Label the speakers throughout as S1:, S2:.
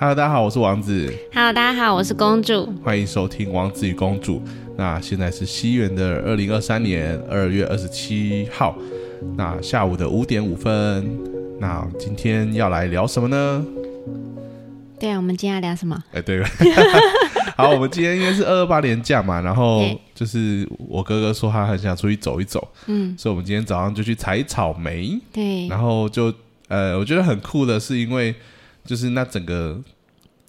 S1: Hello，大家好，我是王子
S2: ，Hello，大家好，我是公主。
S1: 欢迎收听《王子与公主》。那现在是西元的二零二三年二月二十七号，那下午的五点五分。那今天要来聊什么呢？
S2: 对啊，我们今天要聊什么？
S1: 哎，对，好，我们今天因为是二二八年假嘛，然后就是我哥哥说他很想出去走一走，
S2: 嗯，
S1: 所以我们今天早上就去采草莓，
S2: 对，
S1: 然后就呃，我觉得很酷的是，因为就是那整个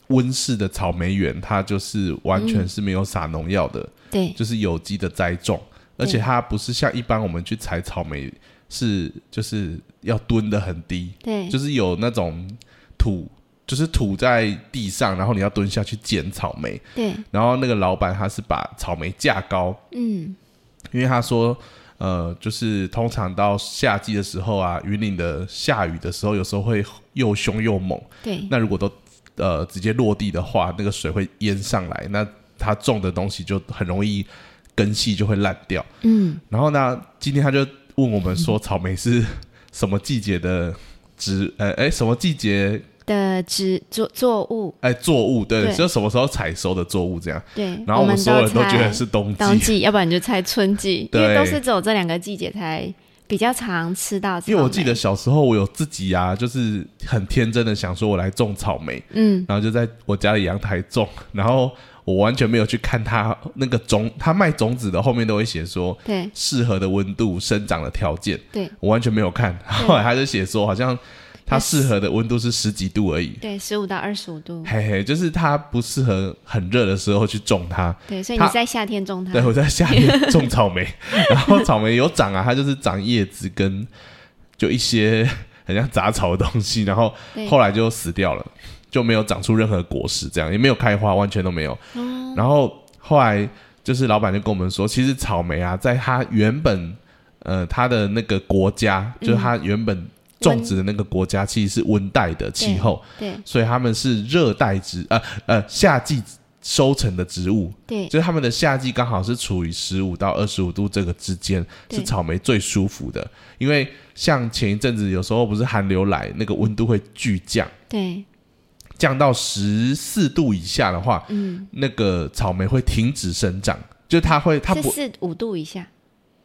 S1: 温室的草莓园，它就是完全是没有撒农药的，
S2: 对，
S1: 就是有机的栽种，而且它不是像一般我们去采草莓是就是要蹲的很低，
S2: 对，
S1: 就是有那种土。就是土在地上，然后你要蹲下去捡草莓，
S2: 对，
S1: 然后那个老板他是把草莓架高，
S2: 嗯，
S1: 因为他说，呃，就是通常到夏季的时候啊，云岭的下雨的时候，有时候会又凶又猛。
S2: 对，
S1: 那如果都呃直接落地的话，那个水会淹上来，那它种的东西就很容易根系就会烂掉。
S2: 嗯，
S1: 然后呢，今天他就问我们说，草莓是什么季节的植？呃，哎，什么季节？
S2: 的植作作物，
S1: 哎，作物对，就什么时候采收的作物这样。
S2: 对，
S1: 然后我们所有人都觉得是冬季。
S2: 冬季，要不然你就猜春季，因为都是只有这两个季节才比较常吃到。
S1: 因为我记得小时候我有自己啊，就是很天真的想说我来种草莓，
S2: 嗯，
S1: 然后就在我家的阳台种，然后我完全没有去看它那个种，它卖种子的后面都会写说
S2: 对
S1: 适合的温度、生长的条件，
S2: 对
S1: 我完全没有看。后来他就写说好像它适合的温度是十几度而已，
S2: 对，十五到二十五度，
S1: 嘿嘿，就是它不适合很热的时候去种它。
S2: 对，所以你在夏天种它，
S1: 对，我在夏天种草莓，然后草莓有长啊，它就是长叶子跟就一些很像杂草的东西，然后
S2: 对。
S1: 后来就死掉了，就没有长出任何果实，这样也没有开花，完全都没有。
S2: 嗯
S1: 然后后来就是老板就跟我们说，其实草莓啊，在它原本呃它的那个国家，就是它原本种植的那个国家，其实是温带的气候，
S2: 对
S1: 所以他们是热带植呃呃夏季收成的植物，
S2: 对。
S1: 就是他们的夏季刚好是处于十五到二十五度这个之间，是草莓最舒服的。因为像前一阵子有时候不是寒流来，那个温度会巨降，
S2: 对，
S1: 降到十四度以下的话，
S2: 嗯，
S1: 那个草莓会停止生长，就它会它不
S2: 四五度以下，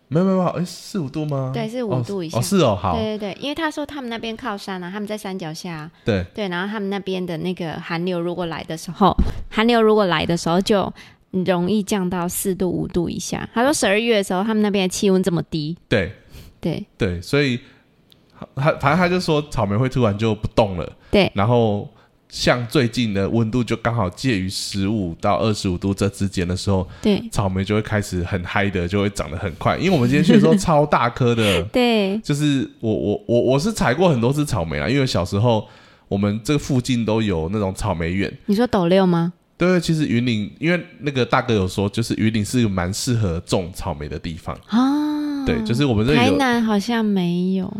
S1: 没有没有没有，哎四五度吗？
S2: 对是五
S1: 哦
S2: 度以下。
S1: 哦是哦，好。
S2: 对对对，因为他说他们那边靠山啊，他们在山脚下。啊、
S1: 对
S2: 对，然后他们那边的那个寒流如果来的时候，寒流如果来的时候就容易降到四度五度以下。他说十二月的时候，他们那边的气温这么低，
S1: 对。
S2: 对。
S1: 对，所以他反正他就说草莓会突然就不动了，
S2: 对。
S1: 然后像最近的温度就刚好介于十五到二十五度这之间的时候，
S2: 对
S1: 草莓就会开始很嗨的，就会长得很快。因为我们今天去的时候超大颗的，
S2: 对
S1: 就是我我我我是采过很多次草莓啊，因为小时候我们这附近都有那种草莓园。
S2: 你说斗六吗？
S1: 对，其实云岭，因为那个大哥有说，就是云岭是蛮适合种草莓的地方。
S2: 啊，
S1: 对，就是我们这里
S2: 台，南好像没有。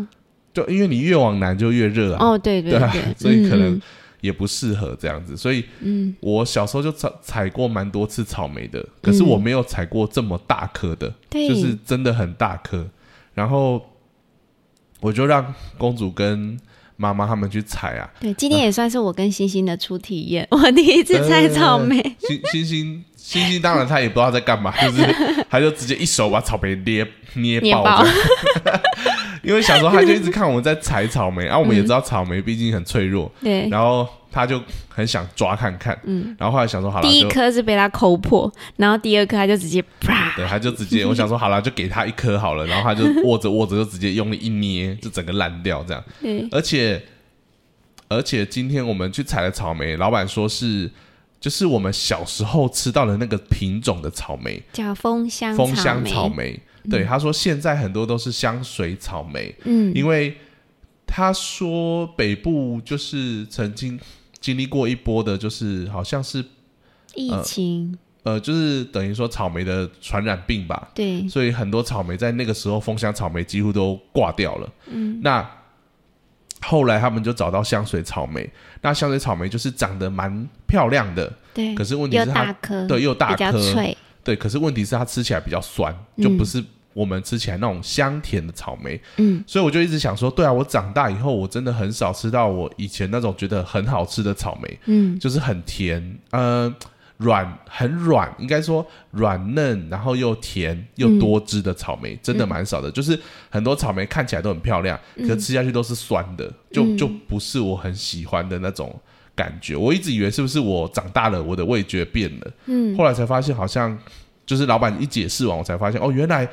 S1: 就因为你越往南就越热啊。
S2: 哦，对对
S1: 对啊，所以可能
S2: 嗯
S1: 也不适合这样子。所以
S2: 嗯
S1: 我小时候就采采过蛮多次草莓的，可是我没有采过这么大颗的，
S2: 对，
S1: 就是真的很大颗。然后我就让公主跟妈妈他们去采啊，
S2: 对，今天也算是我跟星星的初体验，我第一次采草莓。
S1: 星星星星星当然他也不知道在干嘛，就是他就直接一手把草莓捏捏
S2: 捏爆
S1: 因为小时候他就一直看我们在采草莓，然、后我们也知道草莓毕竟很脆弱，
S2: 对，
S1: 然后他就很想抓看看，
S2: 嗯，
S1: 然后后来想说好了，
S2: 第一
S1: 就
S2: 颗是被他抠破，然后第二颗他就直接啪，
S1: 对，他就直接我想说好了，就给他一颗好了，然后他就握着握着就直接用力一捏，就整个烂掉这样，
S2: 对。
S1: 而且而且今天我们去采了草莓，老板说是就是我们小时候吃到的那个品种的草莓，
S2: 叫枫香
S1: 枫香草莓。对，他说现在很多都是香水草莓，
S2: 嗯，
S1: 因为他说北部就是曾经经历过一波的，就是好像是
S2: 疫情，
S1: 呃，就是等于说草莓的传染病吧，
S2: 对，
S1: 所以很多草莓在那个时候，枫香草莓几乎都挂掉了。
S2: 嗯，
S1: 那后来他们就找到香水草莓，那香水草莓就是长得蛮漂亮的，
S2: 对，
S1: 可是问题是它
S2: 大颗，
S1: 对又大颗，对，可是问题是它吃起来比较酸，
S2: 嗯。
S1: 就不是我们吃起来那种香甜的草莓，
S2: 嗯。
S1: 所以我就一直想说，对啊，我长大以后我真的很少吃到我以前那种觉得很好吃的草莓，
S2: 嗯。
S1: 就是很甜，呃，软很软，应该说软嫩，然后又甜又多汁的草莓，真的蛮少的。就是很多草莓看起来都很漂亮，可吃下去都是酸的，就
S2: 嗯。
S1: 就不是我很喜欢的那种感觉。我一直以为是不是我长大了，我的味觉变了，
S2: 嗯，
S1: 后来才发现好像就是老板一解释完，我才发现哦，原来。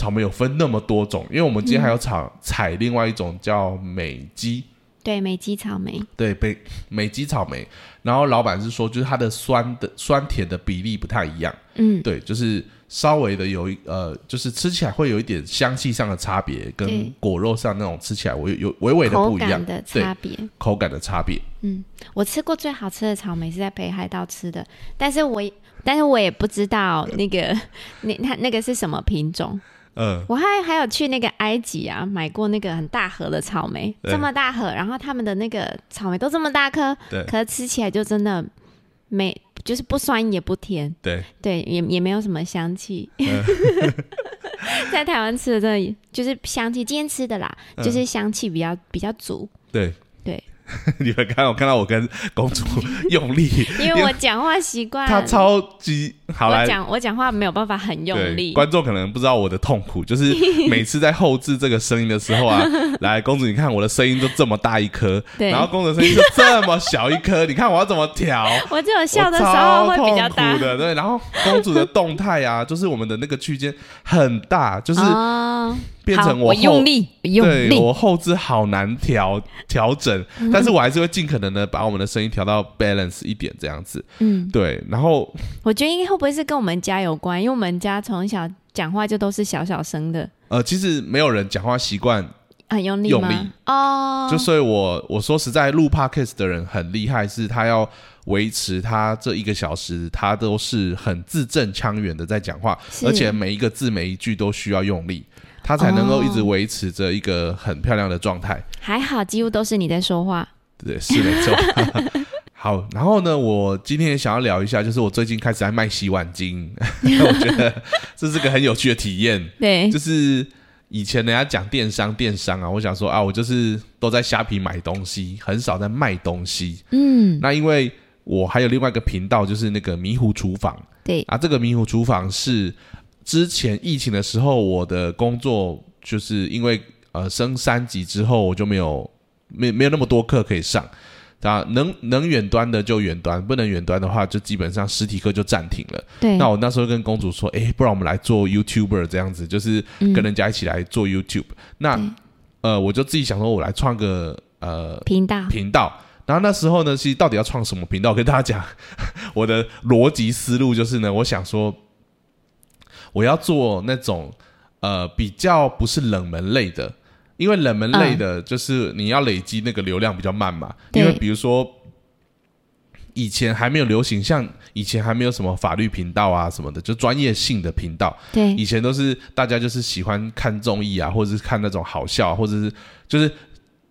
S1: 草莓有分那么多种，因为我们今天还有采采另外一种叫美姬，
S2: 对，美肌草莓，
S1: 对，北美姬草莓，然后老板是说，就是它的酸的酸甜的比例不太一样，
S2: 嗯。
S1: 对，就是稍微的有一呃，就是吃起来会有一点香气上的差别，跟果肉上那种吃起来我有有微微的不一样，
S2: 的差别。
S1: 口感的差别。
S2: 嗯，我吃过最好吃的草莓是在北海道吃的，但是我也但是我也不知道那个那它那个是什么品种。
S1: 嗯，
S2: 我还还有去那个埃及啊，买过那个很大盒的草莓，这么大盒，然后他们的那个草莓都这么大颗，
S1: 对。
S2: 可是吃起来就真的没，就是不酸也不甜，
S1: 对，
S2: 对，也也没有什么香气。
S1: 嗯。
S2: 在台湾吃的真的就是香气，今天吃的啦，
S1: 嗯。
S2: 就是香气比较比较足，
S1: 对
S2: 对。
S1: 你们看，我看到我跟公主用力，
S2: 因为我讲话习惯，
S1: 她超级好来。
S2: 我讲我讲话没有办法很用，力，
S1: 观众可能不知道我的痛苦，就是 每次在后置这个声音的时候啊，来，公主，你看我的声音都这么大一颗，然后公主的声音就这么小一颗，你看我要怎么调？
S2: 我只有笑的时候会比较大，
S1: 的，对。然后公主的动态啊，就是我们的那个区间很大，就是
S2: 哦，
S1: 变成
S2: 好我用力，用力，
S1: 对我后置好难调调整，但是我还是会尽可能的把我们的声音调到 balance 一点这样子。
S2: 嗯，
S1: 对，然后
S2: 我觉得应该会不会是跟我们家有关？因为我们家从小讲话就都是小小声的，
S1: 呃，其实没有人讲话习惯，
S2: 很用力？
S1: 用力
S2: 哦，
S1: 就所以我我说实在，录 podcast 的人很厉害，是他要维持他这一个小时，他都是很字正腔圆的在讲话，而且每一个字每一句都需要用力。他才能够一直维持着一个很漂亮的状态，
S2: 还好，几乎都是你在说话。
S1: 对，是没错。好，然后呢，我今天也想要聊一下，就是我最近开始在卖洗碗巾，我觉得这是个很有趣的体验。
S2: 对，
S1: 就是以前人家讲电商，电商啊，我想说啊，我就是都在虾皮买东西，很少在卖东西。
S2: 嗯，
S1: 那因为我还有另外一个频道，就是那个迷糊厨房
S2: 对，
S1: 啊，这个迷糊厨房是之前疫情的时候，我的工作就是因为呃升三级之后，我就没有没没有那么多课可以上。啊，能能远端的就远端，不能远端的话，就基本上实体课就暂停了。
S2: 对，
S1: 那我那时候跟公主说，哎，不然我们来做 YouTuber 这样子，就是
S2: 嗯
S1: 跟人家一起来做 YouTube。那呃，我就自己想说，我来创个呃
S2: 频道，
S1: 频道。然后那时候呢，其实到底要创什么频道，我跟大家讲，我的逻辑思路就是呢，我想说，我要做那种呃比较不是冷门类的，因为冷门类的就是你要累积那个流量比较慢嘛。
S2: 对。
S1: 因为比如说以前还没有流行，像以前还没有什么法律频道啊什么的，就专业性的频道，
S2: 对。
S1: 以前都是大家就是喜欢看综艺啊，或者是看那种好笑，或者是就是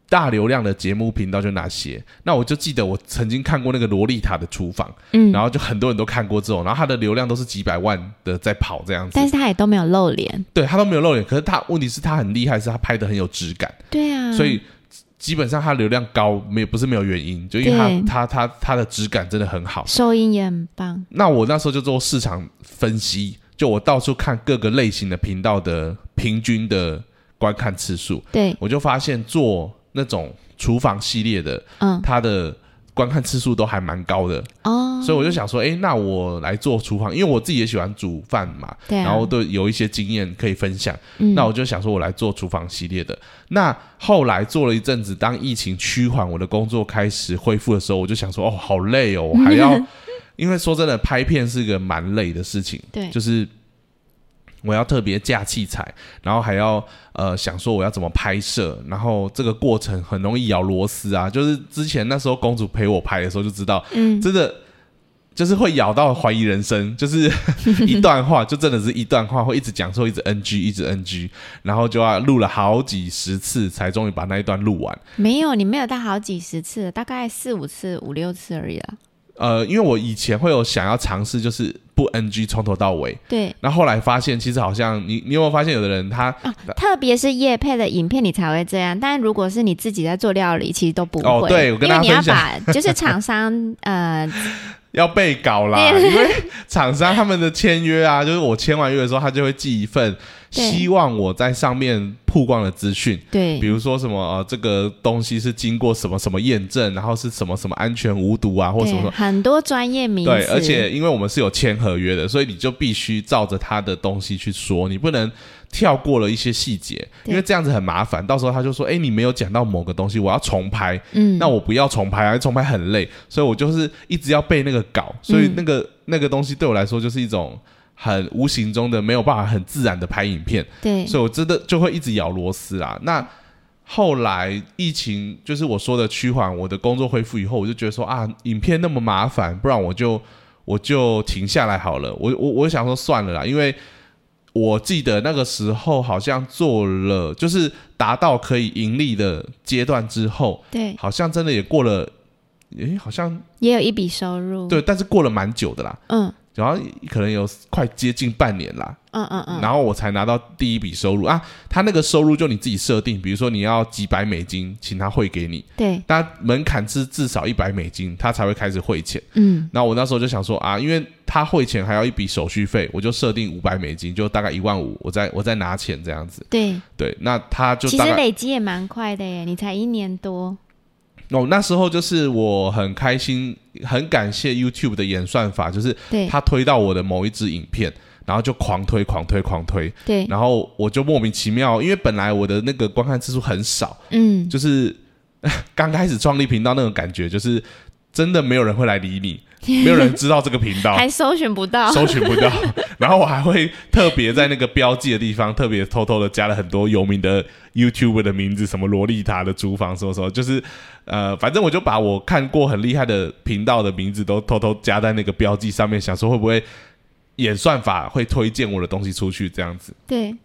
S1: 大流量的节目频道就那些。那我就记得我曾经看过那个洛丽塔的厨房，
S2: 嗯，
S1: 然后就很多人都看过之后，然后它的流量都是几百万的在跑这样子
S2: 但。是他也都没有露脸。
S1: 对他都没有露脸，可是他问题是他很厉害，是他拍的很有质感，
S2: 对啊，
S1: 所以基本上他流量高没有不是没有原因，就因为
S2: 对
S1: 他他他他的质感真的很好。
S2: 收音也很棒。
S1: 那我那时候就做市场分析，就我到处看各个类型的频道的平均的观看次数，
S2: 对，
S1: 我就发现做那种厨房系列的，
S2: 嗯，
S1: 它的观看次数都还蛮高的，
S2: 哦，
S1: 所以我就想说，诶，那我来做厨房，因为我自己也喜欢煮饭嘛，
S2: 对啊，
S1: 然后都有一些经验可以分享，
S2: 嗯。
S1: 那我就想说，我来做厨房系列的。那后来做了一阵子，当疫情趋缓，我的工作开始恢复的时候，我就想说，哦，好累哦，我还要，因为说真的，拍片是个蛮累的事情，
S2: 对。
S1: 就是我要特别架器材，然后还要呃想说我要怎么拍摄，然后这个过程很容易咬螺丝啊。就是之前那时候公主陪我拍的时候就知道，
S2: 嗯，
S1: 真的就是会咬到怀疑人生，就是一段话就真的是一段话会一直讲错，一直 NG，一直 NG，然后就要录了好几十次才终于把那一段录完。
S2: 没有，你没有到好几十次，大概四五次、五六次而已啦。
S1: 呃，因为我以前会有想要尝试，就是不 NG 从头到尾。
S2: 对，
S1: 那后来发现，其实好像你你有没有发现，有的人他
S2: 特别是叶配的影片，你才会这样。但如果是你自己在做料理，其实都不会。
S1: 哦对我跟大家分享
S2: 把就是厂商 呃，
S1: 要被搞啦，因为厂商他们的签约啊，就是我签完约的时候，他就会寄一份
S2: 对
S1: 希望我在上面曝光的资讯。
S2: 对
S1: 比如说什么呃，这个东西是经过什么什么验证，然后是什么什么安全无毒啊，或什么什
S2: 对
S1: 么。
S2: 很多专业名词，
S1: 对，而且因为我们是有签合约的，所以你就必须照着他的东西去说，你不能跳过了一些细节，因为这样子很麻烦。到时候他就说：“哎，你没有讲到某个东西，我要重拍。”
S2: 嗯，
S1: 那我不要重拍啊，重拍很累，所以我就是一直要背那个稿，所以
S2: 嗯
S1: 那个、那个东西对我来说就是一种很无形中的没有办法很自然的拍影片，
S2: 对。
S1: 所以我真的就会一直咬螺丝啊。那后来疫情就是我说的趋缓，我的工作恢复以后，我就觉得说啊，影片那么麻烦，不然我就我就停下来好了。我我我想说算了啦，因为我记得那个时候好像做了，就是达到可以盈利的阶段之后，
S2: 对，
S1: 好像真的也过了，诶，好像
S2: 也有一笔收入，
S1: 对，但是过了蛮久的啦，
S2: 嗯
S1: 然后可能有快接近半年啦，
S2: 嗯嗯嗯，
S1: 然后我才拿到第一笔收入。啊。他那个收入就你自己设定，比如说你要几百美金，请他汇给你，
S2: 对，
S1: 但门槛是至少一百美金，他才会开始汇钱。
S2: 嗯。
S1: 那我那时候就想说啊，因为他汇钱还要一笔手续费，我就设定五百美金，就大概一万五，我再我再拿钱这样子。
S2: 对，
S1: 对，那他就
S2: 其实累积也蛮快的耶，你才一年多，
S1: 哦，那时候就是我很开心，很感谢 YouTube 的演算法，就是
S2: 对。
S1: 他推到我的某一支影片，然后就狂推、狂推、狂推，
S2: 对，
S1: 然后我就莫名其妙，因为本来我的那个观看次数很少，
S2: 嗯，
S1: 就是 刚开始创立频道那种感觉，就是真的没有人会来理你，没有人知道这个频道。
S2: 还搜寻不到，
S1: 搜寻不到，然后我还会特别在那个标记的地方，特别偷偷的加了很多有名的 YouTube 的名字，什么洛丽塔的厨房，什么什么，就是呃，反正我就把我看过很厉害的频道的名字都偷偷加在那个标记上面，想说会不会演算法会推荐我的东西出去这样子。
S2: 对，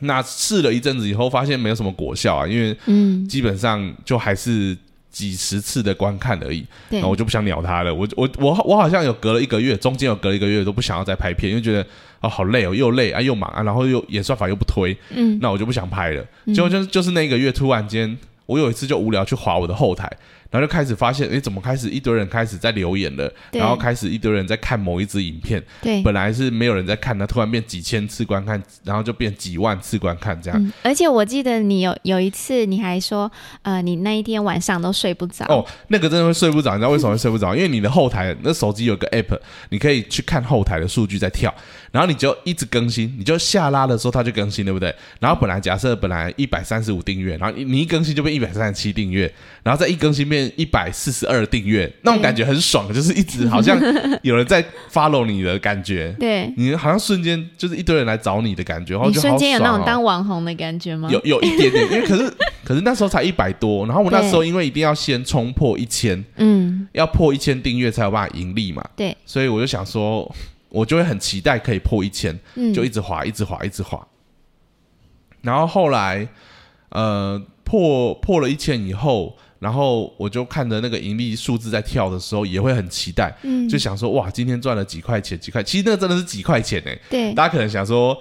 S1: 那试了一阵子以后，发现没有什么果效啊，因为
S2: 嗯，
S1: 基本上就还是几十次的观看而已，
S2: 对
S1: 那，我就不想鸟他了。我我我我好像有隔了一个月，中间有隔了一个月都不想要再拍片，因为觉得哦好累哦，又累啊又忙啊，然后又演算法又不推，
S2: 嗯，
S1: 那我就不想拍了。结果就是就是那个月突然间，我有一次就无聊去划我的后台，然后就开始发现，哎，怎么开始一堆人开始在留言了，
S2: 对
S1: 然后开始一堆人在看某一支影片，
S2: 对，
S1: 本来是没有人在看，那突然变几千次观看，然后就变几万次观看这样。
S2: 嗯，而且我记得你有有一次，你还说，呃，你那一天晚上都睡不着。
S1: 哦，那个真的会睡不着，你知道为什么会睡不着？因为你的后台那手机有个 app，你可以去看后台的数据在跳，然后你就一直更新，你就下拉的时候它就更新，对不对？然后本来假设本来一百三十五订阅，然后你你一更新就变一百三十七订阅，然后再一更新变一百四十二订阅，那种感觉很爽，就是一直好像有人在 follow 你的感觉，
S2: 对，
S1: 你好像瞬间就是一堆人来找你的感觉，然后就
S2: 瞬间有那种当网红的感觉吗？
S1: 有有一点点，因为可是可是那时候才一百多，然后我那时候因为一定要先冲破一千，
S2: 嗯，
S1: 要破一千订阅才有办法盈利嘛，
S2: 对，
S1: 所以我就想说，我就会很期待可以破一千，
S2: 嗯，
S1: 就一直滑，一直滑，一直滑。然后后来，呃，破破了一千以后，然后我就看着那个盈利数字在跳的时候，也会很期待，
S2: 嗯，
S1: 就想说，哇，今天赚了几块钱，几块，其实那真的是几块钱呢。
S2: 对，
S1: 大家可能想说，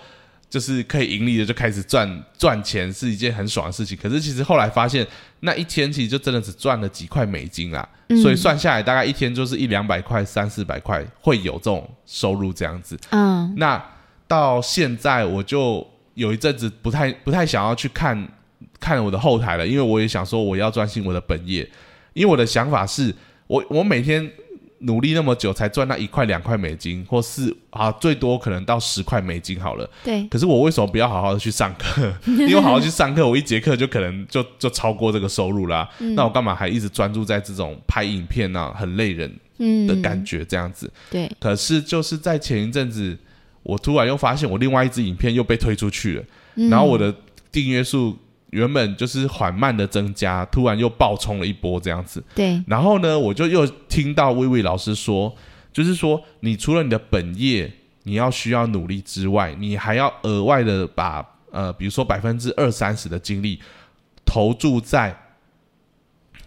S1: 就是可以盈利的就开始赚赚钱是一件很爽的事情，可是其实后来发现，那一天其实就真的只赚了几块美金啦，
S2: 嗯
S1: 所以算下来大概一天就是一两百块、三四百块会有这种收入这样子。
S2: 嗯，
S1: 那到现在我就有一阵子不太不太想要去看看我的后台了，因为我也想说我要专心我的本业，因为我的想法是我我每天努力那么久才赚那一块两块美金，或是啊最多可能到十块美金好了。
S2: 对，
S1: 可是我为什么不要好好的去上课？因为我好好去上课，我一节课就可能就就超过这个收入啦。
S2: 嗯
S1: 那我干嘛还一直专注在这种拍影片啊，很累人
S2: 嗯
S1: 的感觉这样子？
S2: 对，
S1: 可是就是在前一阵子，我突然又发现我另外一支影片又被推出去了，
S2: 嗯
S1: 然后我的订阅数原本就是缓慢的增加，突然又爆冲了一波这样子。
S2: 对，
S1: 然后呢，我就又听到薇薇老师说，就是说你除了你的本业你要需要努力之外，你还要额外的把呃，比如说百分之二三十的精力投注在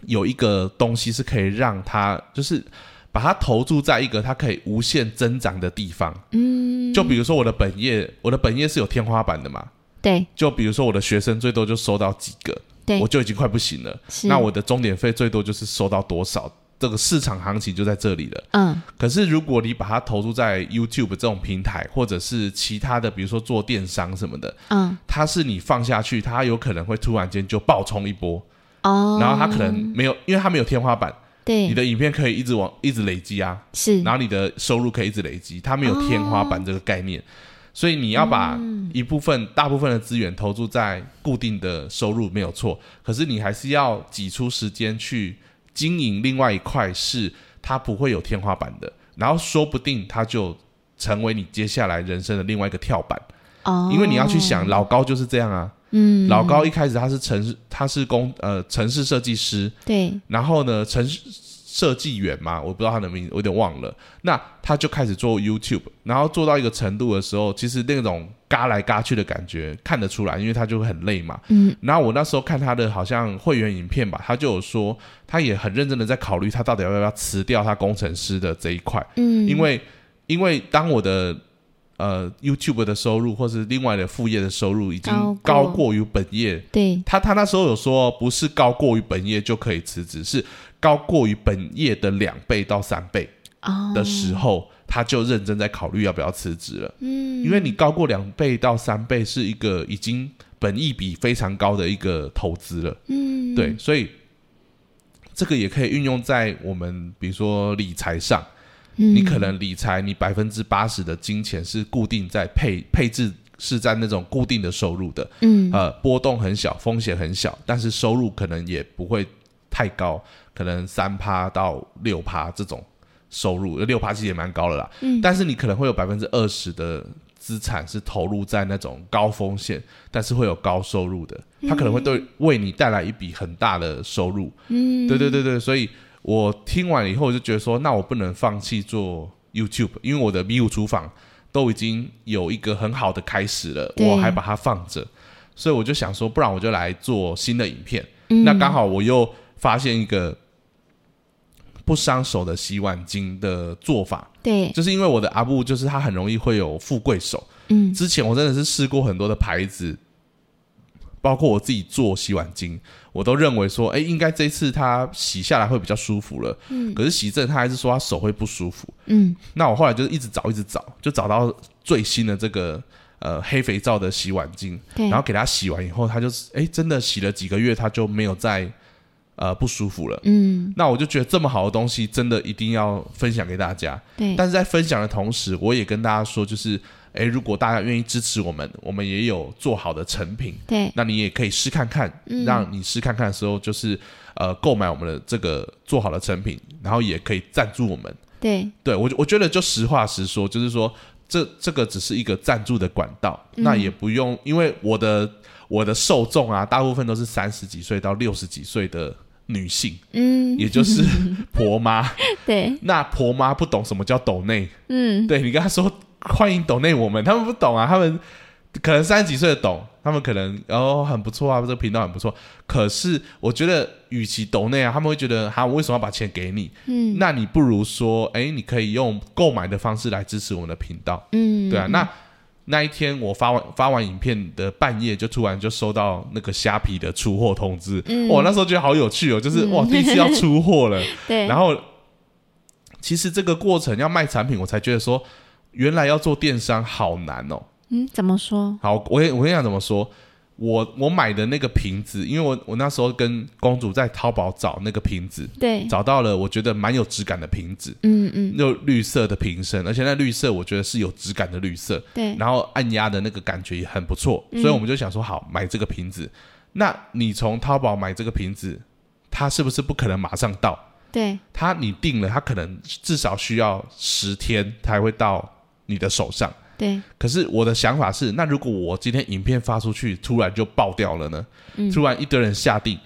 S1: 有一个东西是可以让它就是。把它投注在一个它可以无限增长的地方。
S2: 嗯，
S1: 就比如说我的本业，我的本业是有天花板的嘛。
S2: 对。
S1: 就比如说我的学生最多就收到几个，
S2: 对。
S1: 我，就已经快不行了。
S2: 是。
S1: 那我的钟点费最多就是收到多少，这个市场行情就在这里了。
S2: 嗯。
S1: 可是如果你把它投入在 YouTube 这种平台，或者是其他的，比如说做电商什么的，
S2: 嗯。
S1: 它是你放下去，它有可能会突然间就爆冲一波，
S2: 哦，
S1: 然后它可能没有，因为它没有天花板，你的影片可以一直往一直累积啊，
S2: 是。
S1: 然后你的收入可以一直累积，它没有天花板这个概念，所以你要把一部分、大部分的资源投注在固定的收入没有错，可是你还是要挤出时间去经营另外一块是它不会有天花板的，然后说不定它就成为你接下来人生的另外一个跳板，
S2: 哦，
S1: 因为你要去想，老高就是这样啊，
S2: 嗯。
S1: 老高一开始他是城市他是工呃城市设计师，
S2: 对。
S1: 然后呢，城市设计员嘛，我不知道他的名字，我有点忘了。那他就开始做 YouTube，然后做到一个程度的时候，其实那种嘎来嘎去的感觉看得出来，因为他就会很累嘛。
S2: 嗯。
S1: 然后我那时候看他的好像会员影片吧，他就有说，他也很认真的在考虑他到底要不要辞掉他工程师的这一块，
S2: 嗯，
S1: 因为因为当我的呃 YouTube 的收入或是另外的副业的收入已经
S2: 高过。
S1: 高过于本业，
S2: 对。
S1: 他他那时候有说，不是高过于本业就可以辞职，是高过于本业的两倍到三倍
S2: 哦。
S1: 的时候，他就认真在考虑要不要辞职了。
S2: 嗯，
S1: 因为你高过两倍到三倍是一个已经本益比非常高的一个投资了，
S2: 嗯。
S1: 对，所以这个也可以运用在我们比如说理财上，
S2: 嗯。
S1: 你可能理财你百分之八十的金钱是固定在配配置。是在那种固定的收入的，
S2: 嗯。
S1: 呃，波动很小，风险很小，但是收入可能也不会太高，可能三趴到六趴这种收入，六趴其实也蛮高的啦。
S2: 嗯。
S1: 但是你可能会有百分之二十的资产是投入在那种高风险，但是会有高收入的，它可能会对为你带来一笔很大的收入。
S2: 嗯。
S1: 对对对。对，所以我听完以后我就觉得说，那我不能放弃做 YouTube，因为我的迷雾厨房都已经有一个很好的开始了，我还把它放着，所以我就想说，不然我就来做新的影片。
S2: 嗯。
S1: 那刚好我又发现一个不伤手的洗碗巾的做法，
S2: 对。
S1: 就是因为我的阿布就是他很容易会有富贵手，
S2: 嗯。
S1: 之前我真的是试过很多的牌子，包括我自己做洗碗巾，我都认为说，哎，应该这次他洗下来会比较舒服了。
S2: 嗯。
S1: 可是洗正他还是说他手会不舒服。
S2: 嗯。
S1: 那我后来就是一直找，一直找，就找到最新的这个呃黑肥皂的洗碗巾，
S2: 对，
S1: 然后给他洗完以后，他就是哎真的洗了几个月，他就没有再呃不舒服了。
S2: 嗯
S1: 那我就觉得这么好的东西，真的一定要分享给大家。
S2: 对，
S1: 但是在分享的同时，我也跟大家说，就是，诶，如果大家愿意支持我们，我们也有做好的成品，
S2: 对
S1: 那你也可以试看看，
S2: 嗯
S1: 让你试看看的时候，就是呃购买我们的这个做好的成品，然后也可以赞助我们。
S2: 对
S1: 对我我觉得就实话实说，就是说这这个只是一个赞助的管道，
S2: 嗯
S1: 那也不用，因为我的我的受众啊，大部分都是三十几岁到六十几岁的女性，
S2: 嗯
S1: 也就是 婆妈。
S2: 对
S1: 那婆妈不懂什么叫抖内，
S2: 嗯
S1: 对你跟她说欢迎抖内我们，他们不懂啊，他们可能三十几岁的懂，他们可能哦很不错啊，这个频道很不错。可是我觉得，与其抖内啊，他们会觉得哈，我为什么要把钱给你？
S2: 嗯
S1: 那你不如说，哎，你可以用购买的方式来支持我们的频道，
S2: 嗯
S1: 对啊。那那一天我发完发完影片的半夜，就突然就收到那个虾皮的出货通知，
S2: 嗯
S1: 哇，那时候觉得好有趣哦，就是、
S2: 嗯
S1: 哇，第一次要出货了。
S2: 对，
S1: 然后，其实这个过程要卖产品，我才觉得说，原来要做电商好难哦。
S2: 嗯怎么说？
S1: 好，我跟我跟你讲怎么说。我我买的那个瓶子，因为我我那时候跟公主在淘宝找那个瓶子，
S2: 对，
S1: 找到了我觉得蛮有质感的瓶子，
S2: 嗯嗯
S1: 有绿色的瓶身，而且那绿色我觉得是有质感的绿色，
S2: 对，
S1: 然后按压的那个感觉也很不错，
S2: 嗯
S1: 所以我们就想说好买这个瓶子。那你从淘宝买这个瓶子，它是不是不可能马上到？
S2: 对
S1: 它你定了，它可能至少需要十天才会到你的手上。
S2: 对，
S1: 可是我的想法是，那如果我今天影片发出去，突然就爆掉了呢？
S2: 嗯
S1: 突然一堆人下定，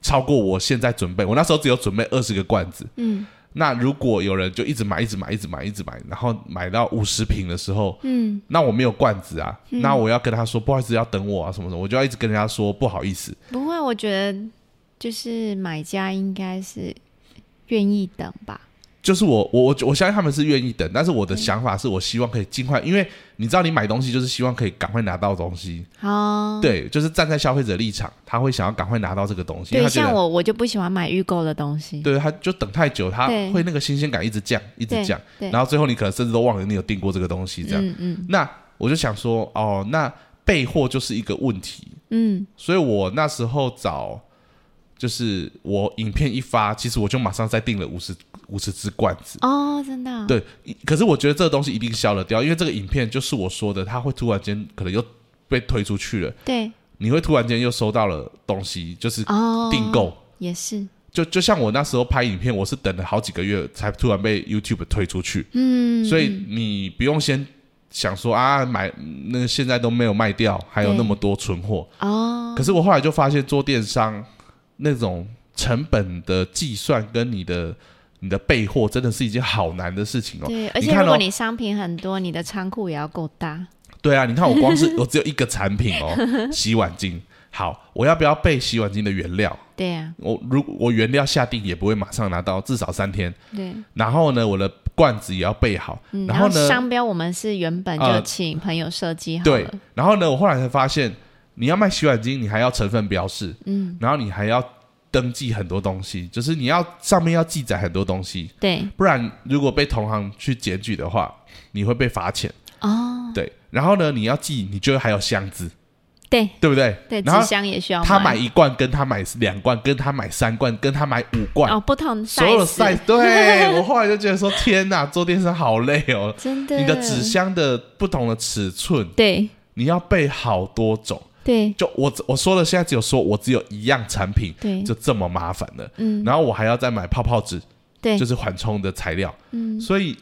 S1: 超过我现在准备，我那时候只有准备二十个罐子。
S2: 嗯
S1: 那如果有人就一直买，一直买，一直买，一直买，然后买到五十瓶的时候，
S2: 嗯
S1: 那我没有罐子啊，那我要跟他说不好意思，要等我啊什么什么，我就要一直跟人家说不好意思。
S2: 不会，我觉得就是买家应该是愿意等吧。
S1: 就是我我我我相信他们是愿意等，但是我的想法是我希望可以尽快，因为你知道你买东西就是希望可以赶快拿到东西，
S2: 哦，
S1: 对，就是站在消费者立场，他会想要赶快拿到这个东西，因为
S2: 对，像我我就不喜欢买预购的东西，
S1: 对，他就等太久，他会那个新鲜感一直降，一直降，然后最后你可能甚至都忘了你有订过这个东西，这样。
S2: 嗯嗯。
S1: 那我就想说，哦，那备货就是一个问题，
S2: 嗯，
S1: 所以我那时候找，就是我影片一发，其实我就马上再订了五十五十支罐子。
S2: 哦，真的哦，
S1: 对，可是我觉得这个东西一定消了掉，因为这个影片就是我说的，它会突然间可能又被推出去了，
S2: 对，
S1: 你会突然间又收到了东西，就是
S2: 哦，
S1: 订购。
S2: 也是，
S1: 就就像我那时候拍影片，我是等了好几个月才突然被 YouTube 推出去，
S2: 嗯，
S1: 所以你不用先想说啊买那个现在都没有卖掉，还有那么多存货。
S2: 哦，
S1: 可是我后来就发现做电商那种成本的计算跟你的你的备货真的是一件好难的事情哦。
S2: 对，而且如果你商品很多，你的仓库也要够大，
S1: 对啊，你看我光是 我只有一个产品哦，洗碗巾。好，我要不要备洗碗巾的原料？
S2: 对呀，
S1: 我如我原料下定也不会马上拿到，至少三天。
S2: 对，
S1: 然后呢，我的罐子也要备好。
S2: 嗯，
S1: 然后呢
S2: 商标我们是原本就
S1: 呃
S2: 请朋友设计好
S1: 对，，然后呢，我后来才发现，你要卖洗碗巾，你还要成分标示，
S2: 嗯，
S1: 然后你还要登记很多东西，就是你要上面要记载很多东西，
S2: 对，
S1: 不然如果被同行去检举的话，你会被罚钱。
S2: 哦，
S1: 对，然后呢，你要记，你就还有箱子，
S2: 对。
S1: 对不对？
S2: 对，
S1: 然后
S2: 纸箱也需要
S1: 他买一罐，跟他买两罐，跟他买三罐，跟他买五罐，
S2: 哦，不同
S1: 所有的 size，size，对 我后来就觉得说，天哪，做电商好累哦。
S2: 真的，
S1: 你的纸箱的不同的尺寸，
S2: 对。
S1: 你要备好多种。
S2: 对
S1: 就我我说了，现在只有说我只有一样产品，
S2: 对，
S1: 就这么麻烦了。
S2: 嗯，
S1: 然后我还要再买泡泡纸，
S2: 对，
S1: 就是缓冲的材料。
S2: 嗯，
S1: 所以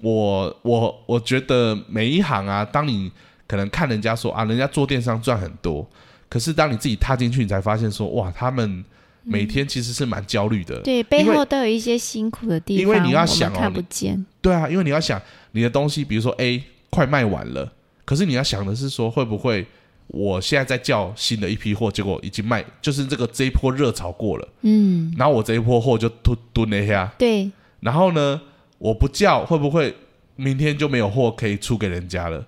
S1: 我我我觉得每一行啊，当你可能看人家说啊，人家做电商赚很多，可是当你自己踏进去，你才发现说，哇，他们每天其实是蛮焦虑的。
S2: 对，背后都有一些辛苦的地方，
S1: 因为你要想哦
S2: 看不见，
S1: 对啊，因为你要想你的东西，比如说 A 快卖完了，可是你要想的是说，会不会我现在在叫新的一批货，结果已经卖，就是这个这一波热潮过了，
S2: 嗯，
S1: 然后我这一波货就蹲蹲了一下，
S2: 对，
S1: 然后呢，我不叫，会不会明天就没有货可以出给人家了？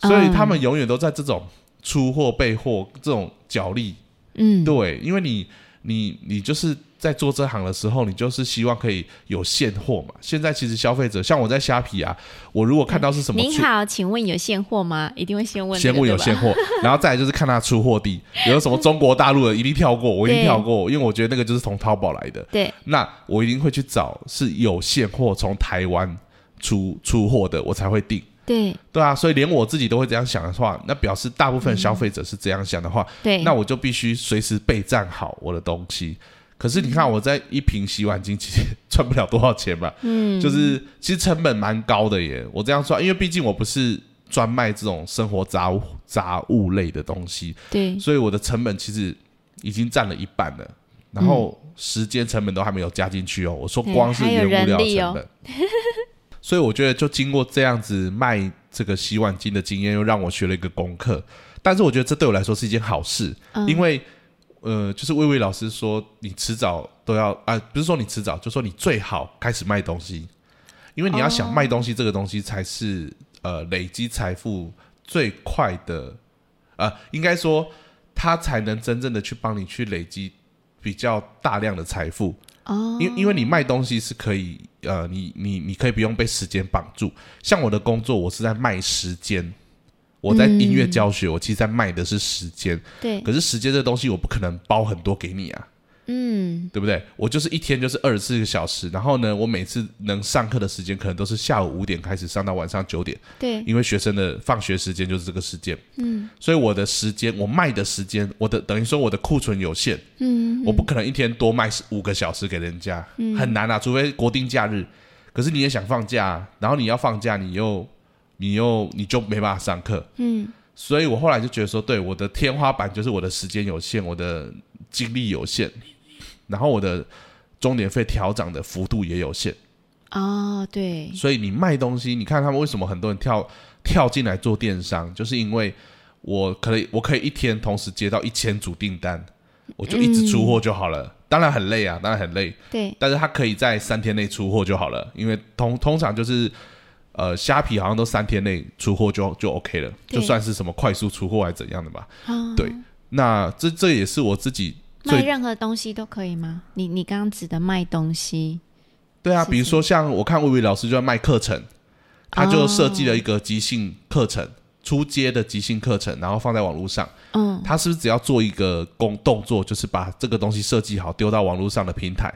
S1: 所以他们永远都在这种出货备货这种角力。
S2: 嗯，
S1: 对，因为你你你就是在做这行的时候，你就是希望可以有现货嘛。现在其实消费者像我在虾皮啊，我如果看到是什么出
S2: 您好，请问有现货吗？一定会先问这
S1: 先问有现货，然后再来就是看他出货地 有什么中国大陆的，一定跳过，我一定跳过，因为我觉得那个就是从淘宝来的。
S2: 对，
S1: 那我一定会去找是有现货从台湾出出货的，我才会订。
S2: 对
S1: 对啊，所以连我自己都会这样想的话，那表示大部分消费者是这样想的话，
S2: 对，
S1: 那我就必须随时备战好我的东西。可是你看，我在一瓶洗碗巾其实赚不了多少钱吧，
S2: 嗯，
S1: 就是其实成本蛮高的耶。我这样算，因为毕竟我不是专卖这种生活杂物杂物类的东西，
S2: 对
S1: 所以我的成本其实已经占了一半了。然后时间成本都还没有加进去哦，我说光是原物料成本。所以我觉得，就经过这样子卖这个洗碗巾的经验，又让我学了一个功课。但是我觉得这对我来说是一件好事，
S2: 嗯
S1: 因为呃，就是魏魏老师说，你迟早都要啊，不是说你迟早，就说你最好开始卖东西，因为你要想
S2: 哦
S1: 卖东西这个东西才是呃累积财富最快的，呃，应该说它才能真正的去帮你去累积比较大量的财富。
S2: 哦，
S1: 因因为你卖东西是可以，呃，你你你可以不用被时间绑住。像我的工作，我是在卖时间。我在音乐教学，我其实在卖的是时间。
S2: 对，
S1: 可是时间这东西，我不可能包很多给你啊，
S2: 嗯，
S1: 对不对？我就是一天就是二十四个小时，然后呢，我每次能上课的时间可能都是下午五点开始上到晚上九点，
S2: 对，
S1: 因为学生的放学时间就是这个时间。
S2: 嗯。
S1: 所以我的时间，我卖的时间，我的等于说我的库存有限，
S2: 嗯，
S1: 我不可能一天多卖五个小时给人家，很难啊，除非国定假日。可是你也想放假啊，然后你要放假，你又你又你就没办法上课，
S2: 嗯。
S1: 所以我后来就觉得说，对我的天花板就是我的时间有限，我的精力有限，然后我的钟点费调涨的幅度也有限。
S2: 哦，对，
S1: 所以你卖东西，你看他们为什么很多人跳跳进来做电商，就是因为我可以我可以一天同时接到一千组订单，我就一直出货就好了。当然很累啊，当然很累，
S2: 对，
S1: 但是他可以在三天内出货就好了，因为通通常就是呃虾皮好像都三天内出货就就 OK 了，就算是什么快速出货还是怎样的吧。
S2: 哦
S1: 对，那这这也是我自己
S2: 卖任何东西都可以吗？你你刚刚指的卖东西，
S1: 对啊，比如说像我看魏巍老师就在卖课程，他就设计了一个即兴课程。出街的即兴课程，然后放在网络上，
S2: 嗯，
S1: 他是不是只要做一个工动作，就是把这个东西设计好，丢到网络上的平台，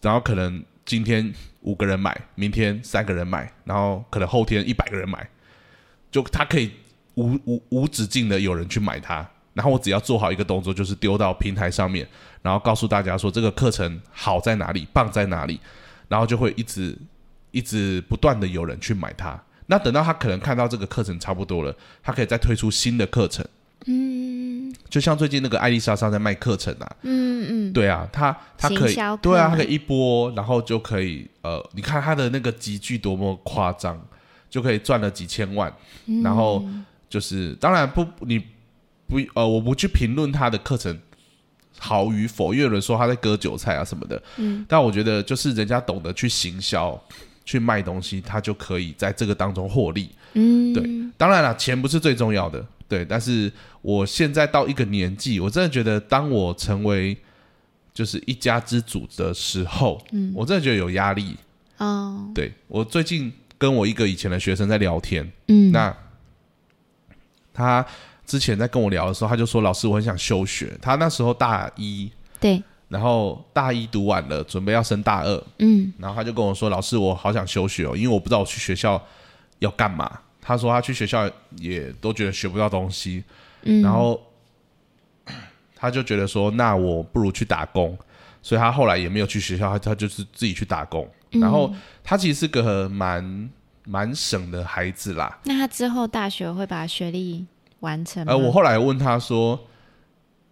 S1: 然后可能今天五个人买，明天三个人买，然后可能后天一百个人买，就他可以无无无止境的有人去买它。然后我只要做好一个动作，就是丢到平台上面，然后告诉大家说这个课程好在哪里，棒在哪里，然后就会一直一直不断的有人去买它。那等到他可能看到这个课程差不多了，他可以再推出新的课程。
S2: 嗯。
S1: 就像最近那个艾丽莎莎在卖课程啊，
S2: 嗯嗯，
S1: 对啊，她她可以对啊，她可以一波，然后就可以呃，你看她的那个集聚多么夸张，就可以赚了几千万，
S2: 嗯。
S1: 然后就是当然不你不呃，我不去评论她的课程好与否，因为有人说她在割韭菜啊什么的，
S2: 嗯，
S1: 但我觉得就是人家懂得去行销。去卖东西，他就可以在这个当中获利。
S2: 嗯，
S1: 对当然了，钱不是最重要的，对。但是我现在到一个年纪，我真的觉得，当我成为就是一家之主的时候，
S2: 嗯
S1: 我真的觉得有压力。
S2: 哦，
S1: 对我最近跟我一个以前的学生在聊天，
S2: 嗯，
S1: 那他之前在跟我聊的时候，他就说：“老师，我很想休学。”他那时候大一，
S2: 对，
S1: 然后大一读完了，准备要升大二，
S2: 嗯
S1: 然后他就跟我说：“老师，我好想休学哦，因为我不知道我去学校要干嘛。”他说他去学校也都觉得学不到东西，
S2: 嗯，
S1: 然后他就觉得说：“那我不如去打工。”所以他后来也没有去学校，他他就是自己去打工。
S2: 嗯
S1: 然后他其实是个蛮蛮省的孩子啦。
S2: 那他之后大学会把学历完成吗？
S1: 呃，我后来问他说：“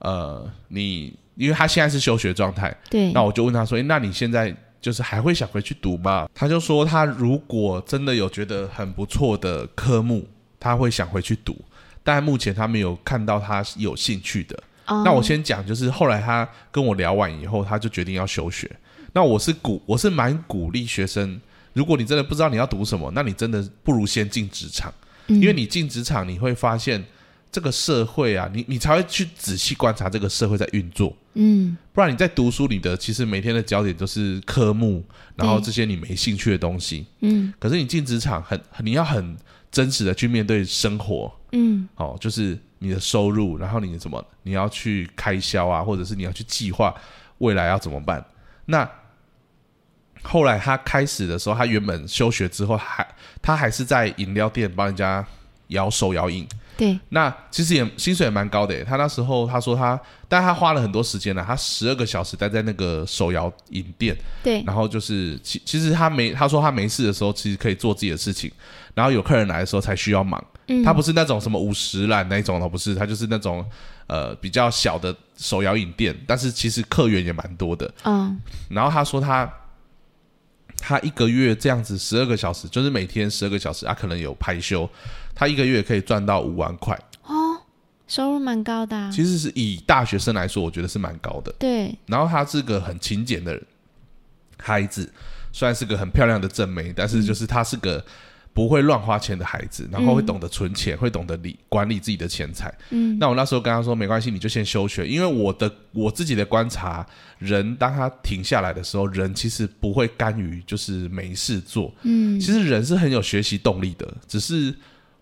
S1: 呃，你因为他现在是休学状态，
S2: 对，
S1: 那我就问他说：“诶，那你现在就是还会想回去读吗？”他就说：“他如果真的有觉得很不错的科目，他会想回去读，但目前他没有看到他有兴趣的。
S2: 哦
S1: 那我先讲，就是后来他跟我聊完以后，他就决定要休学。那我是鼓，我是蛮鼓励学生，如果你真的不知道你要读什么，那你真的不如先进职场，
S2: 嗯
S1: 因为你进职场，你会发现这个社会啊，你你才会去仔细观察这个社会在运作。
S2: 嗯
S1: 不然你在读书你的，其实每天的焦点都是科目，然后
S2: 对
S1: 这些你没兴趣的东西。
S2: 嗯
S1: 可是你进职场很，很你要很真实的去面对生活，
S2: 嗯
S1: 哦，就是你的收入，然后你怎么你要去开销啊，或者是你要去计划未来要怎么办。那后来他开始的时候，他原本休学之后，还他还是在饮料店帮人家摇手摇饮。
S2: 对，
S1: 那其实也薪水也蛮高的。他那时候他说他，但他花了很多时间了，他十二个小时待在那个手摇饮店，
S2: 对，
S1: 然后就是其其实他没他说他没事的时候，其实可以做自己的事情，然后有客人来的时候才需要忙。
S2: 嗯，
S1: 他不是那种什么五十兰那一种的，不是，他就是那种呃比较小的手摇饮店，但是其实客源也蛮多的。
S2: 嗯
S1: 然后他说他他一个月这样子十二个小时，就是每天十二个小时，他、可能有排休，他一个月可以赚到五万块。
S2: 哦，收入蛮高的、啊，
S1: 其实是以大学生来说，我觉得是蛮高的。
S2: 对，
S1: 然后他是个很勤俭的人孩子，虽然是个很漂亮的正妹，但是就是他是个不会乱花钱的孩子，然后会懂得存钱，会懂得理管理自己的钱财。
S2: 嗯。
S1: 那我那时候跟他说没关系，你就先休学，因为我的我自己的观察，人当他停下来的时候，人其实不会甘于就是没事做，
S2: 嗯。
S1: 其实人是很有学习动力的，只是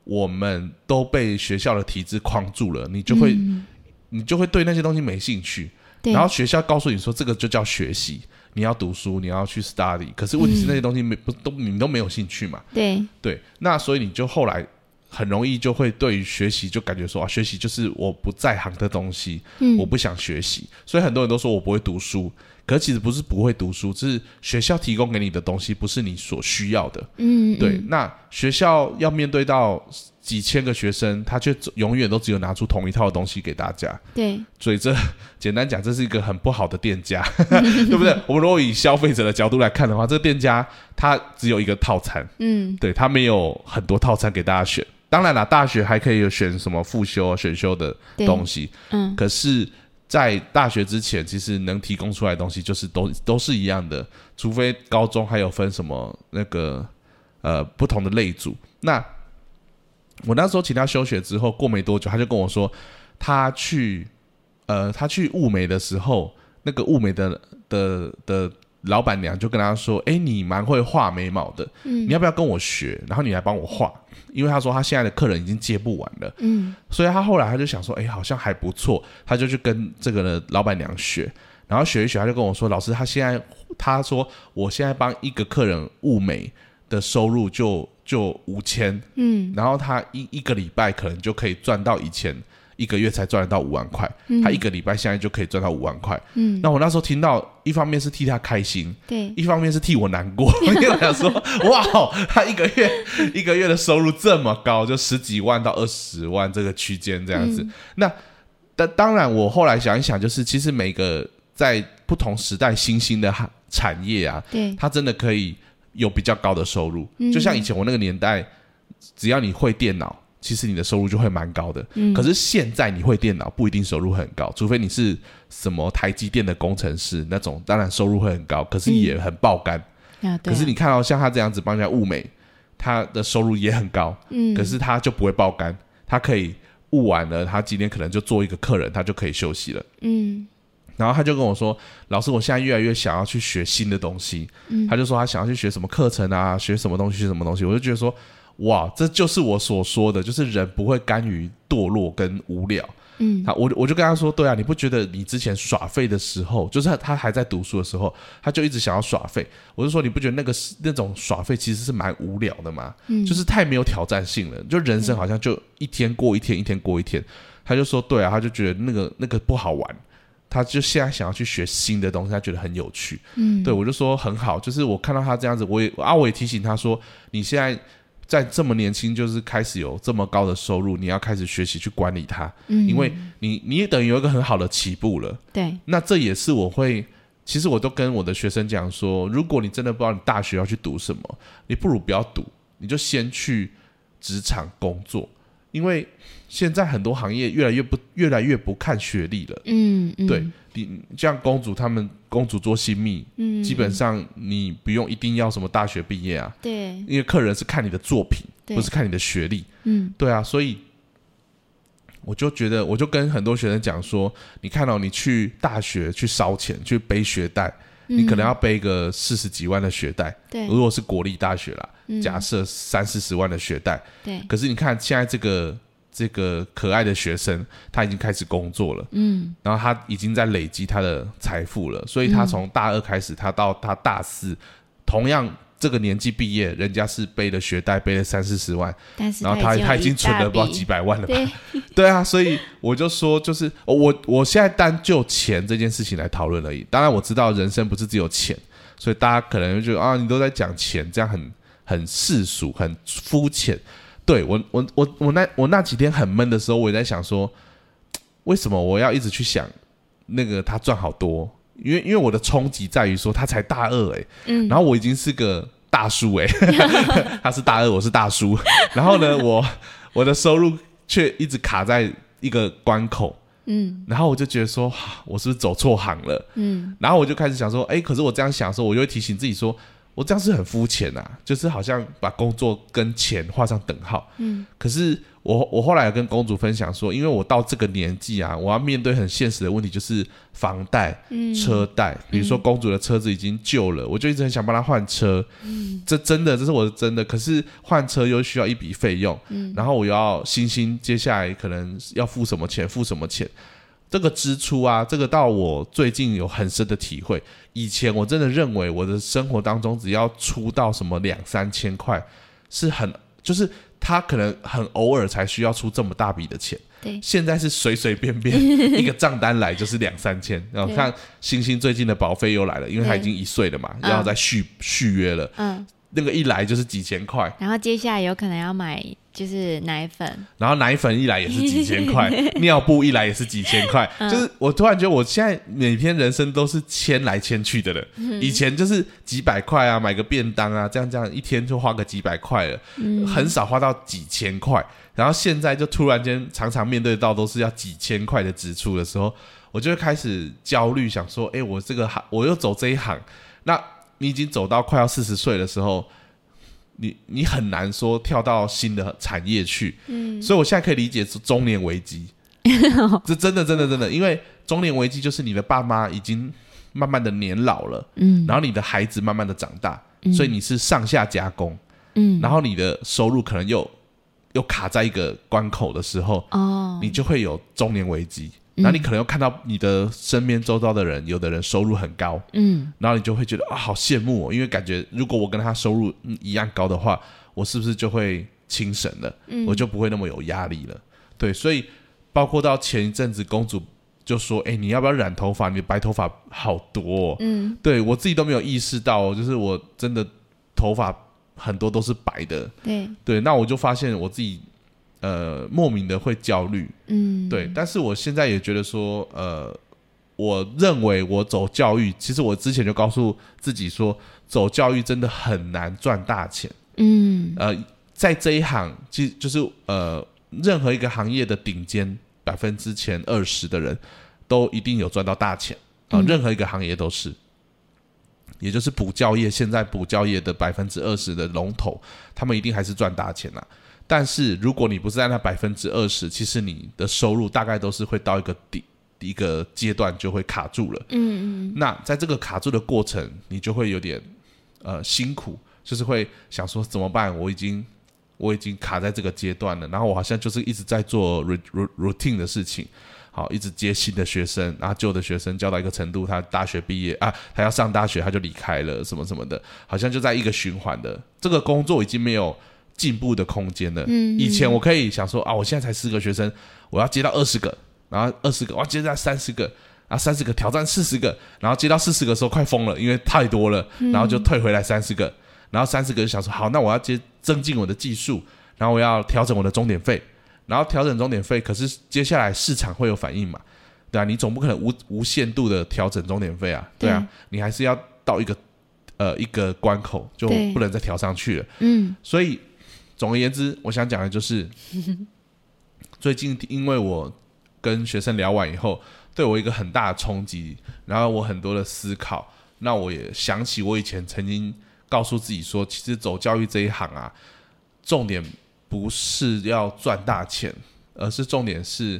S1: 我们都被学校的体制框住了，你就会、
S2: 嗯
S1: 你就会对那些东西没兴趣。然后学校告诉你说这个就叫学习，你要读书，你要去 study。可是问题是那些东西没不都你都没有兴趣嘛？
S2: 对，
S1: 对，那所以你就后来很容易就会对于学习就感觉说啊，学习就是我不在行的东西，
S2: 嗯
S1: 我不想学习。所以很多人都说我不会读书，可是其实不是不会读书，只是学校提供给你的东西不是你所需要的。
S2: 嗯
S1: 对，
S2: 嗯
S1: 那学校要面对到几千个学生，他却永远都只有拿出同一套东西给大家。
S2: 对，
S1: 所以这简单讲，这是一个很不好的店家，对不对？我们如果以消费者的角度来看的话，这个店家他只有一个套餐，
S2: 嗯
S1: 对他没有很多套餐给大家选。当然了，大学还可以有选什么复修、选修的东西，
S2: 嗯
S1: 可是在大学之前，其实能提供出来东西就是都都是一样的，除非高中还有分什么那个呃不同的类组。那我那时候请他休学之后，过没多久，他就跟我说，他去呃他去物美的时候，那个物美的的的老板娘就跟他说：“哎，你蛮会画眉毛的，
S2: 嗯。
S1: 你要不要跟我学？然后你来帮我画，因为他说他现在的客人已经接不完了。”
S2: 嗯。
S1: 所以他后来他就想说，哎、好像还不错，他就去跟这个老板娘学，然后学一学，他就跟我说，老师，他现在他说我现在帮一个客人物美的收入就就五千，
S2: 嗯。
S1: 然后他一一个礼拜可能就可以赚到以前一个月才赚得到五万块，
S2: 嗯
S1: 他一个礼拜现在就可以赚到五万块。
S2: 嗯，
S1: 那我那时候听到，一方面是替他开心，
S2: 对，
S1: 一方面是替我难过，因为我想说，哇，他一个月一个月的收入这么高，就十几万到二十万这个区间这样子。
S2: 嗯
S1: 那但当然，我后来想一想，就是其实每个在不同时代新兴的哈产业啊，
S2: 对，
S1: 它真的可以有比较高的收入。
S2: 嗯
S1: 就像以前我那个年代，只要你会电脑。其实你的收入就会蛮高的，
S2: 嗯
S1: 可是现在你会电脑不一定收入很高，除非你是什么台积电的工程师那种，当然收入会很高，可是也很爆肝。可是你看到像他这样子帮人家物美，他的收入也很高，
S2: 嗯，
S1: 可是他就不会爆肝，他可以物完了，他今天可能就做一个客人，他就可以休息了。
S2: 嗯
S1: 然后他就跟我说：“老师，我现在越来越想要去学新的东西。
S2: 嗯
S1: 他就说他想要去学什么课程啊，学什么东西，学什么东西。我就觉得说，哇，这就是我所说的，就是人不会甘于堕落跟无聊。
S2: 嗯
S1: 他我我就跟他说，对啊，你不觉得你之前耍废的时候，就是他他还在读书的时候，他就一直想要耍废。我就说，你不觉得那个是那种耍废其实是蛮无聊的吗？
S2: 嗯，
S1: 就是太没有挑战性了，就人生好像就一天过一天，一天过一天。他就说，对啊，他就觉得那个那个不好玩，他就现在想要去学新的东西，他觉得很有趣。
S2: 嗯
S1: 对我就说很好，就是我看到他这样子，我也啊，我也提醒他说，你现在在这么年轻，就是开始有这么高的收入，你要开始学习去管理它，
S2: 嗯。
S1: 因为你你也等于有一个很好的起步了。
S2: 对，
S1: 那这也是我会，其实我都跟我的学生讲说，如果你真的不知道你大学要去读什么，你不如不要读，你就先去职场工作，因为现在很多行业越来越不越来越不看学历了。
S2: 嗯嗯，
S1: 对你像公主他们公主做新密，
S2: 嗯，
S1: 基本上你不用一定要什么大学毕业啊，
S2: 对。
S1: 因为客人是看你的作品，不是看你的学历。
S2: 嗯。
S1: 对啊，所以我就觉得，我就跟很多学生讲说，你看到、你去大学去烧钱去背学贷，你可能要背个四十几万的学贷，
S2: 嗯对。
S1: 如果是国立大学啦，
S2: 嗯。
S1: 假设三四十万的学贷，
S2: 对，
S1: 可是你看现在这个这个可爱的学生，他已经开始工作了。
S2: 嗯
S1: 然后他已经在累积他的财富了，所以他从大二开始，他到他大四，同样这个年纪毕业，人家是背了学贷，背了三四十万，
S2: 但是
S1: 然后他他已经存了不知道几百万了吧？
S2: 对，
S1: 对啊，所以我就说，就是哦我我现在单就钱这件事情来讨论而已。当然我知道人生不是只有钱，所以大家可能就觉得啊，你都在讲钱，这样很很世俗，很肤浅。对我我我我那我那几天很闷的时候，我也在想说，为什么我要一直去想那个他赚好多？因为因为我的冲击在于说他才大二诶、
S2: 嗯，
S1: 然后我已经是个大叔诶、他是大二，我是大叔，然后呢，我我的收入却一直卡在一个关口，
S2: 嗯
S1: 然后我就觉得说，啊我是不是走错行了？
S2: 嗯
S1: 然后我就开始想说，哎，可是我这样想的时候，我就会提醒自己说，我这样是很肤浅啊，就是好像把工作跟钱画上等号。
S2: 嗯
S1: 可是我我后来有跟公主分享说，因为我到这个年纪啊，我要面对很现实的问题，就是房贷、
S2: 嗯，
S1: 车贷。比如说公主的车子已经旧了，我就一直很想帮她换车。
S2: 嗯
S1: 这真的，这是我的真的。可是换车又需要一笔费用，
S2: 嗯
S1: 然后我要星星接下来可能要付什么钱，付什么钱。这个支出啊，这个到我最近有很深的体会。以前我真的认为我的生活当中只要出到什么两三千块，是很就是他可能很偶尔才需要出这么大笔的钱。
S2: 对
S1: 现在是随随便便 一个账单来就是两三千。然后看星星最近的保费又来了，因为他已
S2: 对
S1: 经一岁了嘛，
S2: 嗯
S1: 要再续续约了。
S2: 嗯
S1: 那个一来就是几千块，
S2: 然后接下来有可能要买就是奶粉，
S1: 然后奶粉一来也是几千块，尿布一来也是几千块，
S2: 嗯。
S1: 就是我突然觉得我现在每天人生都是迁来迁去的了。
S2: 嗯。
S1: 以前就是几百块啊，买个便当啊，这样这样一天就花个几百块了，
S2: 嗯。
S1: 很少花到几千块。然后现在就突然间常常面对到都是要几千块的支出的时候，我就会开始焦虑，想说，哎，我这个行我又走这一行，那你已经走到快要四十岁的时候。你你很难说跳到新的产业去，嗯，所以我现在可以理解是中年危机，这真的真的真的，因为中年危机就是你的爸妈已经慢慢的年老了，
S2: 嗯。
S1: 然后你的孩子慢慢的长大，所以你是上下加工，
S2: 嗯，
S1: 然后你的收入可能又又卡在一个关口的时候，
S2: 哦，
S1: 你就会有中年危机。
S2: 嗯
S1: 然后你可能又看到你的身边周遭的人，有的人收入很高，
S2: 嗯
S1: 然后你就会觉得啊，好羡慕哦，因为感觉如果我跟他收入嗯一样高的话，我是不是就会轻省了？
S2: 嗯
S1: 我就不会那么有压力了。对，所以包括到前一阵子，公主就说：“哎，你要不要染头发？你的白头发好多、哦。
S2: 嗯
S1: 对我自己都没有意识到、哦，就是我真的头发很多都是白的。
S2: 对，
S1: 对，那我就发现我自己呃莫名的会焦虑。
S2: 嗯
S1: 对，但是我现在也觉得说，呃，我认为我走教育，其实我之前就告诉自己说，走教育真的很难赚大钱。
S2: 嗯
S1: 呃，在这一行，其实就是呃，任何一个行业的顶尖百分之前二十的人，都一定有赚到大钱啊、
S2: 嗯
S1: 任何一个行业都是。也就是补教业，现在补教业的百分之二十的龙头，他们一定还是赚大钱啦。但是如果你不是在那百分之二十，其实你的收入大概都是会到一个底一个阶段就会卡住了。
S2: 嗯嗯
S1: 那在这个卡住的过程，你就会有点呃辛苦，就是会想说怎么办？我已经我已经卡在这个阶段了，然后我好像就是一直在做 ru- ru- routine 的事情，好，一直接新的学生，然后旧的学生教到一个程度，他大学毕业啊，他要上大学他就离开了，什么什么的，好像就在一个循环的这个工作已经没有进步的空间了。
S2: 嗯
S1: 以前我可以想说啊，我现在才四个学生，我要接到二十个，然后二十个，我要接到三十个。啊，三十个挑战四十个，然后接到四十个的时候快疯了，因为太多了，然后就退回来三十个，然后三十个就想说好，那我要接增进我的技术，然后我要调整我的终点费，然后调整终点费，可是接下来市场会有反应嘛？对啊，你总不可能无无限度的调整终点费啊，对啊，你还是要到一个呃一个关口，就不能再调上去了。
S2: 嗯
S1: 所以总而言之，我想讲的就是，最近因为我跟学生聊完以后，对我一个很大的冲击，然后我很多的思考，那我也想起我以前曾经告诉自己说，其实走教育这一行啊，重点不是要赚大钱，而是重点是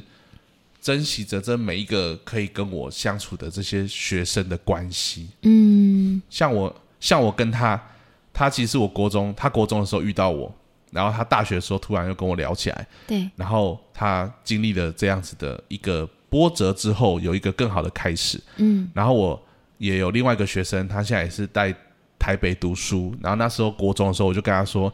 S1: 珍惜着这每一个可以跟我相处的这些学生的关系。
S2: 嗯
S1: 像我，像我跟他，他其实我国中，他国中的时候遇到我，然后他大学的时候突然又跟我聊起来，
S2: 对，
S1: 然后他经历了这样子的一个波折之后，有一个更好的开始。
S2: 嗯
S1: 然后我也有另外一个学生，他现在也是在台北读书，然后那时候国中的时候，我就跟他说，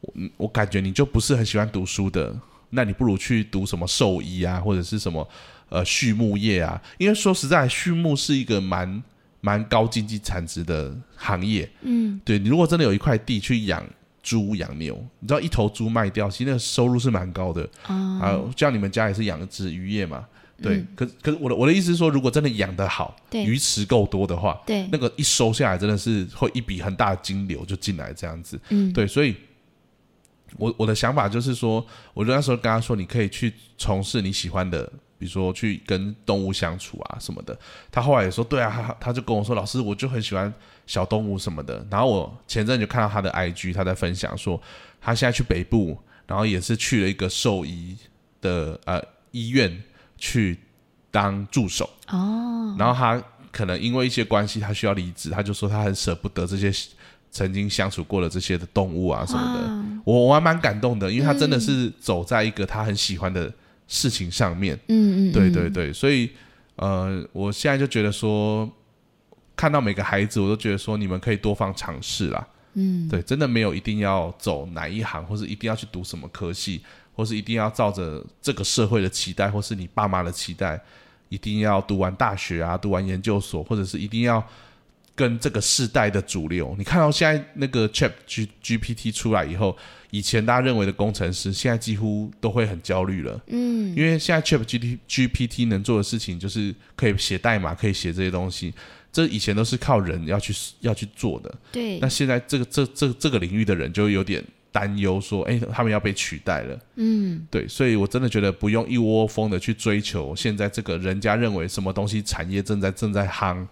S1: 我我感觉你就不是很喜欢读书的，那你不如去读什么兽医啊，或者是什么呃畜牧业啊，因为说实在，畜牧是一个蛮蛮高经济产值的行业。
S2: 嗯
S1: 对你如果真的有一块地去养猪养牛，你知道一头猪卖掉，其实那个收入是蛮高的。
S2: 啊
S1: 像你们家也是养殖渔业嘛，对。
S2: 嗯
S1: 可可是我的我的意思是说，如果真的养得好，
S2: 对
S1: 鱼池够多的话，
S2: 对
S1: 那个一收下来真的是会一笔很大的金流就进来这样子。
S2: 嗯
S1: 对，所以我我的想法就是说，我就那时候跟他说，你可以去从事你喜欢的，比如说去跟动物相处啊什么的。他后来也说，对啊，他他就跟我说，老师，我就很喜欢小动物什么的。然后我前阵就看到他的 IG，他在分享说，他现在去北部，然后也是去了一个兽医的呃医院去当助手。
S2: 哦，
S1: 然后他可能因为一些关系，他需要离职，他就说他很舍不得这些曾经相处过的这些的动物啊什么的。我我还蛮感动的，因为他真的是走在一个他很喜欢的事情上面。
S2: 嗯嗯，嗯
S1: 对对，对，所以呃，我现在就觉得说，看到每个孩子，我都觉得说，你们可以多方尝试啦。
S2: 嗯
S1: 对，真的没有一定要走哪一行，或是一定要去读什么科系，或是一定要照着这个社会的期待，或是你爸妈的期待，一定要读完大学啊，读完研究所，或者是一定要跟这个世代的主流。你看到现在那个 Chat G GPT 出来以后，以前大家认为的工程师，现在几乎都会很焦虑了。
S2: 嗯，
S1: 因为现在 Chat G T G P T 能做的事情就是可以写代码，可以写这些东西，这以前都是靠人要去要去做的。
S2: 对
S1: 那，现在这个这这这个领域的人就有点担忧，说，哎，他们要被取代了。
S2: 嗯，
S1: 对，所以我真的觉得不用一窝蜂的去追求现在这个人家认为什么东西产业正在正在夯，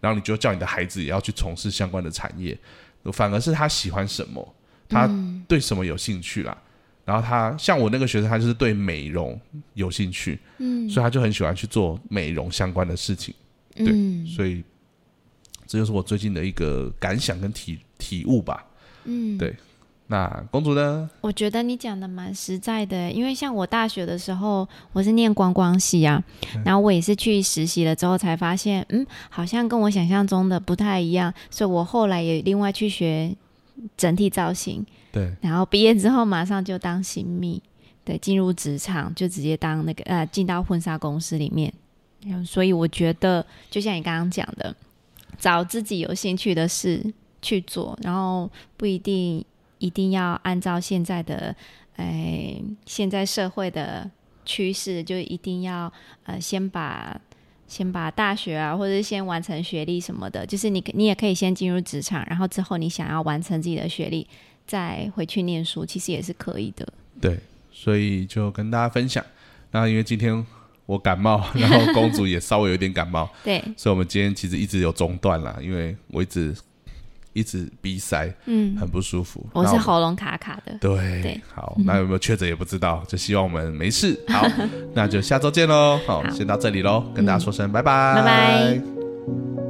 S1: 然后你就叫你的孩子也要去从事相关的产业，反而是他喜欢什么，他对什么有兴趣啦。然后他像我那个学生，他就是对美容有兴趣，
S2: 嗯，
S1: 所以他就很喜欢去做美容相关的事情。对
S2: 嗯，
S1: 所以这就是我最近的一个感想跟体体悟吧。
S2: 嗯，
S1: 对那公主呢？
S2: 我觉得你讲的蛮实在的，因为像我大学的时候，我是念观光系啊，然后我也是去实习了之后才发现，嗯，好像跟我想象中的不太一样，所以我后来也另外去学整体造型，
S1: 对，
S2: 然后毕业之后马上就当新密，对，进入职场就直接当那个呃，进到婚纱公司里面。所以我觉得，就像你刚刚讲的，找自己有兴趣的事去做，然后不一定一定要按照现在的，哎，现在社会的趋势，就一定要呃，先把先把大学啊，或者是先完成学历什么的，就是你你也可以先进入职场，然后之后你想要完成自己的学历，再回去念书，其实也是可以的。
S1: 对，所以就跟大家分享。那因为今天我感冒，然后公主也稍微有点感冒，
S2: 对，
S1: 所以我们今天其实一直有中断啦，因为我一直一直鼻塞，
S2: 嗯，
S1: 很不舒服。
S2: 我是喉咙卡卡的。
S1: 对，
S2: 对
S1: 好，那有没有确诊也不知道，就希望我们没事。好，那就下周见喽。好，先到这里喽，跟大家说声拜拜，
S2: 拜拜。